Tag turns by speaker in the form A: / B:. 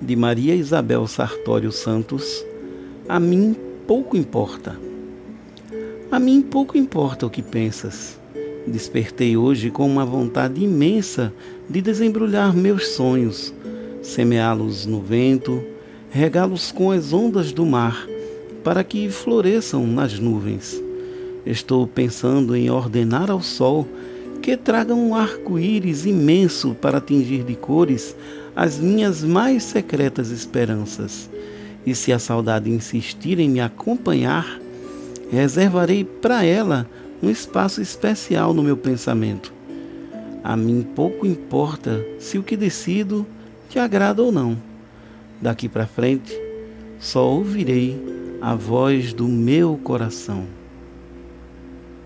A: de Maria Isabel Sartório Santos, a mim pouco importa. A mim pouco importa o que pensas. Despertei hoje com uma vontade imensa de desembrulhar meus sonhos, semeá-los no vento, regá-los com as ondas do mar, para que floresçam nas nuvens. Estou pensando em ordenar ao sol que traga um arco-íris imenso para tingir de cores as minhas mais secretas esperanças. E se a saudade insistir em me acompanhar, reservarei para ela um espaço especial no meu pensamento. A mim pouco importa se o que decido te agrada ou não. Daqui para frente, só ouvirei a voz do meu coração.